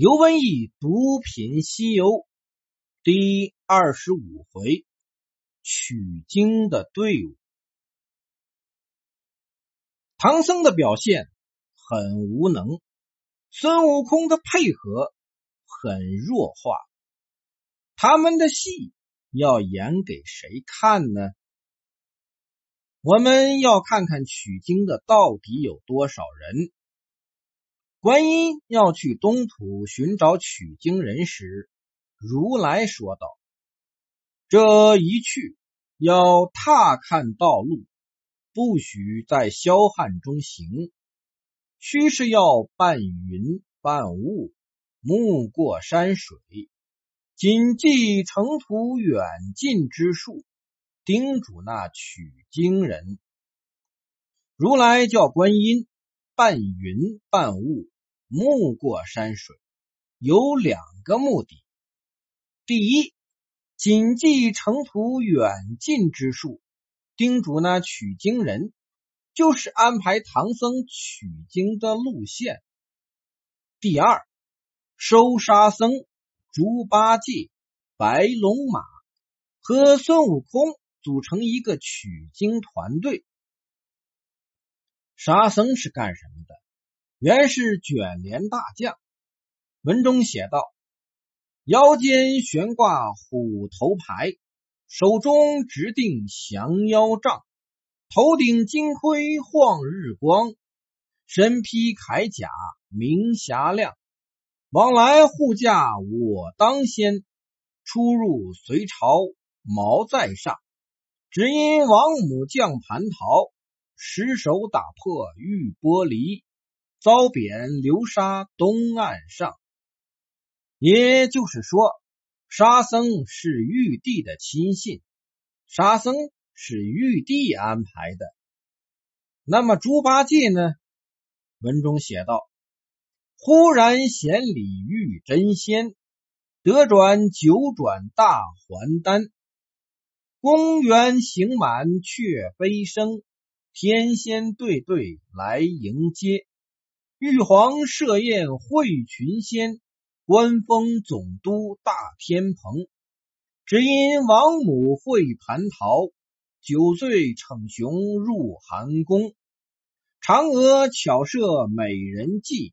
尤文义毒品西游第二十五回，取经的队伍。唐僧的表现很无能，孙悟空的配合很弱化。他们的戏要演给谁看呢？我们要看看取经的到底有多少人。观音要去东土寻找取经人时，如来说道：“这一去要踏看道路，不许在霄汉中行，须是要伴云伴雾，目过山水，谨记程途远近之术，叮嘱那取经人。”如来叫观音。伴云伴雾，目过山水，有两个目的。第一，谨记程途远近之术，叮嘱那取经人，就是安排唐僧取经的路线。第二，收沙僧、猪八戒、白龙马和孙悟空组成一个取经团队。沙僧是干什么的？原是卷帘大将。文中写道：“腰间悬挂虎头牌，手中执定降妖杖，头顶金盔晃日光，身披铠甲明霞亮。往来护驾我当先，出入隋朝毛在上。只因王母降蟠桃。”失手打破玉玻璃，遭贬流沙东岸上。也就是说，沙僧是玉帝的亲信，沙僧是玉帝安排的。那么猪八戒呢？文中写道：“忽然显礼玉真仙，得转九转大还丹，公园行满却飞升。”天仙对对来迎接，玉皇设宴会群仙，官封总督大天蓬。只因王母会蟠桃，酒醉逞雄入寒宫。嫦娥巧设美人计，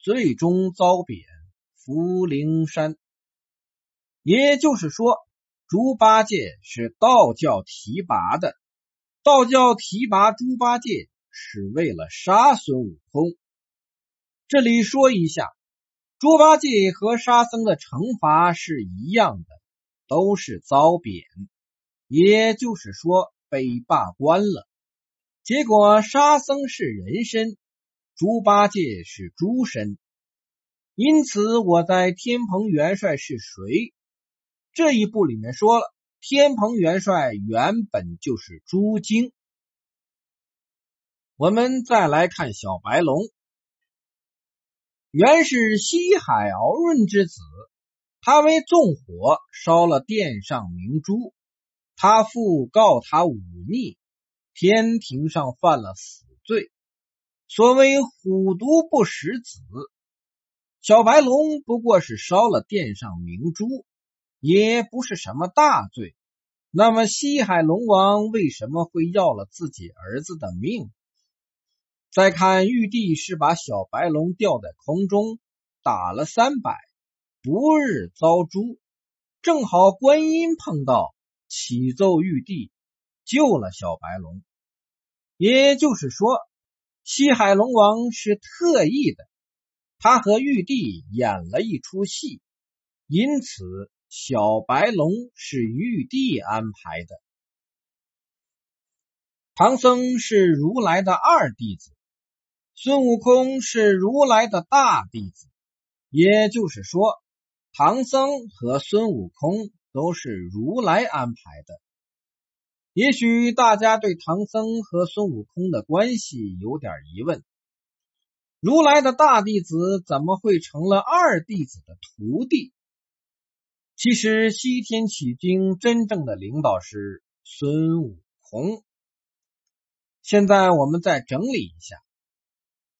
最终遭贬福陵山。也就是说，猪八戒是道教提拔的。道教提拔猪八戒是为了杀孙悟空。这里说一下，猪八戒和沙僧的惩罚是一样的，都是遭贬，也就是说被罢官了。结果沙僧是人身，猪八戒是猪身。因此我在天蓬元帅是谁这一部里面说了。天蓬元帅原本就是猪精。我们再来看小白龙，原是西海敖润之子，他为纵火烧了殿上明珠，他父告他忤逆，天庭上犯了死罪。所谓虎毒不食子，小白龙不过是烧了殿上明珠。也不是什么大罪，那么西海龙王为什么会要了自己儿子的命？再看玉帝是把小白龙吊在空中打了三百，不日遭诛，正好观音碰到，启奏玉帝救了小白龙。也就是说，西海龙王是特意的，他和玉帝演了一出戏，因此。小白龙是玉帝安排的，唐僧是如来的二弟子，孙悟空是如来的大弟子。也就是说，唐僧和孙悟空都是如来安排的。也许大家对唐僧和孙悟空的关系有点疑问：如来的大弟子怎么会成了二弟子的徒弟？其实西天取经真正的领导是孙悟空。现在我们再整理一下：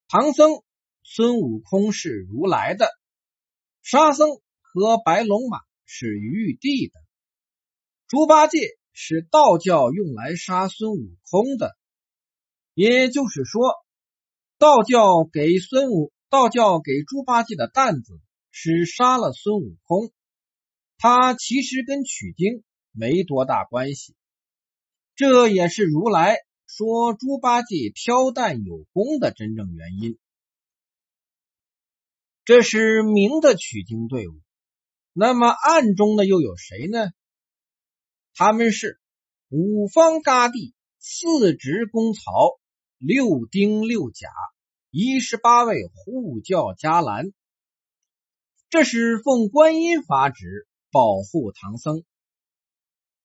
唐僧、孙悟空是如来的，沙僧和白龙马是玉帝的，猪八戒是道教用来杀孙悟空的。也就是说，道教给孙悟道教给猪八戒的担子是杀了孙悟空，他其实跟取经没多大关系。这也是如来说猪八戒挑担有功的真正原因。这是明的取经队伍，那么暗中的又有谁呢？他们是五方嘎地、四职公曹。六丁六甲，一十八位护教伽蓝，这是奉观音法旨保护唐僧。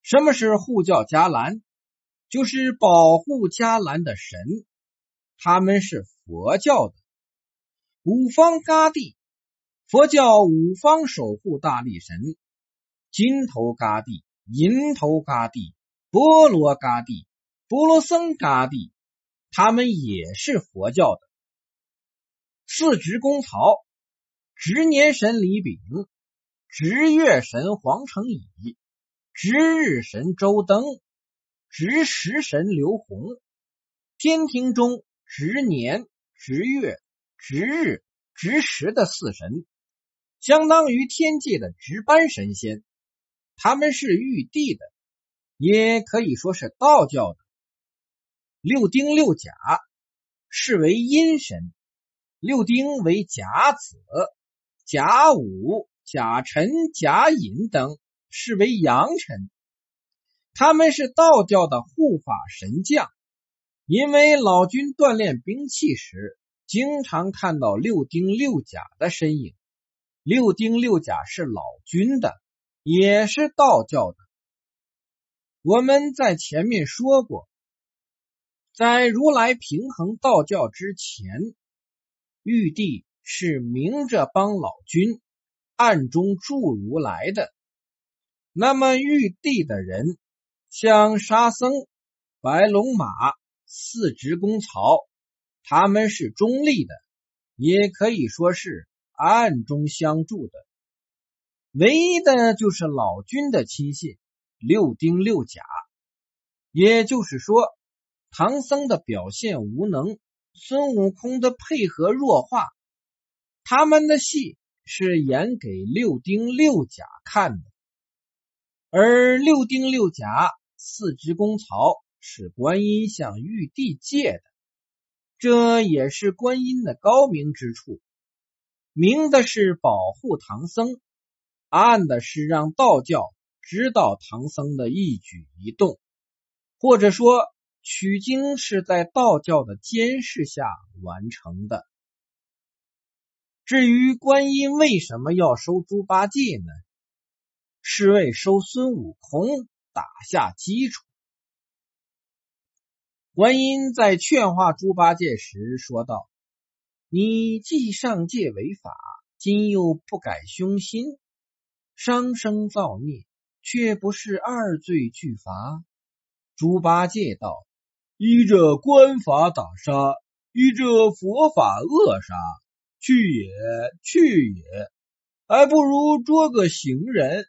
什么是护教伽蓝？就是保护伽蓝的神，他们是佛教的五方嘎地，佛教五方守护大力神：金头嘎地、银头嘎地、波罗嘎地、波罗僧嘎地。他们也是佛教的。四值公曹，执年神李炳，执月神黄成乙，执日神周登，值时神刘洪。天庭中值年、值月、值日、值时的四神，相当于天界的值班神仙。他们是玉帝的，也可以说是道教的。六丁六甲是为阴神，六丁为甲子、甲午、甲辰、甲寅等是为阳辰。他们是道教的护法神将，因为老君锻炼兵器时，经常看到六丁六甲的身影。六丁六甲是老君的，也是道教的。我们在前面说过。在如来平衡道教之前，玉帝是明着帮老君，暗中助如来的。那么玉帝的人，像沙僧、白龙马、四职公曹，他们是中立的，也可以说是暗中相助的。唯一的就是老君的亲信六丁六甲，也就是说。唐僧的表现无能，孙悟空的配合弱化，他们的戏是演给六丁六甲看的，而六丁六甲四职公曹是观音向玉帝借的，这也是观音的高明之处，明的是保护唐僧，暗的是让道教知道唐僧的一举一动，或者说。取经是在道教的监视下完成的。至于观音为什么要收猪八戒呢？是为收孙悟空打下基础。观音在劝化猪八戒时说道：“你既上界违法，今又不改凶心，伤生造孽，却不是二罪俱罚。”猪八戒道。依着官法打杀，依着佛法扼杀，去也去也，还不如捉个行人，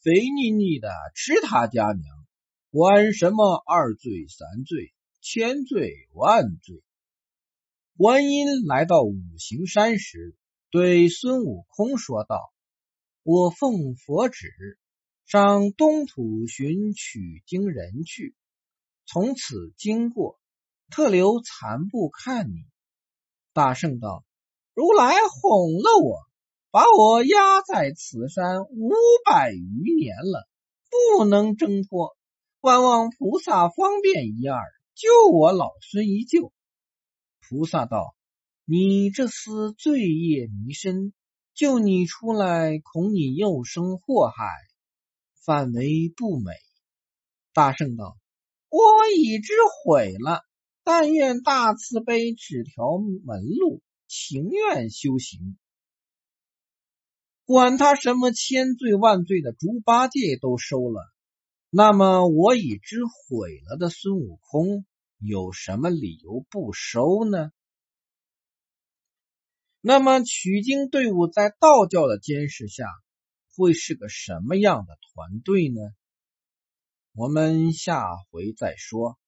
肥腻腻的吃他家娘，管什么二罪三罪，千罪万罪。观音来到五行山时，对孙悟空说道：“我奉佛旨，上东土寻取经人去。”从此经过，特留残部看你。大圣道：“如来哄了我，把我压在此山五百余年了，不能挣脱。万望菩萨方便一二，救我老孙一救。”菩萨道：“你这厮罪业弥深，救你出来，恐你又生祸害，反为不美。”大圣道。我已知悔了，但愿大慈悲指条门路，情愿修行。管他什么千罪万罪的猪八戒都收了，那么我已知悔了的孙悟空有什么理由不收呢？那么取经队伍在道教的监视下，会是个什么样的团队呢？我们下回再说。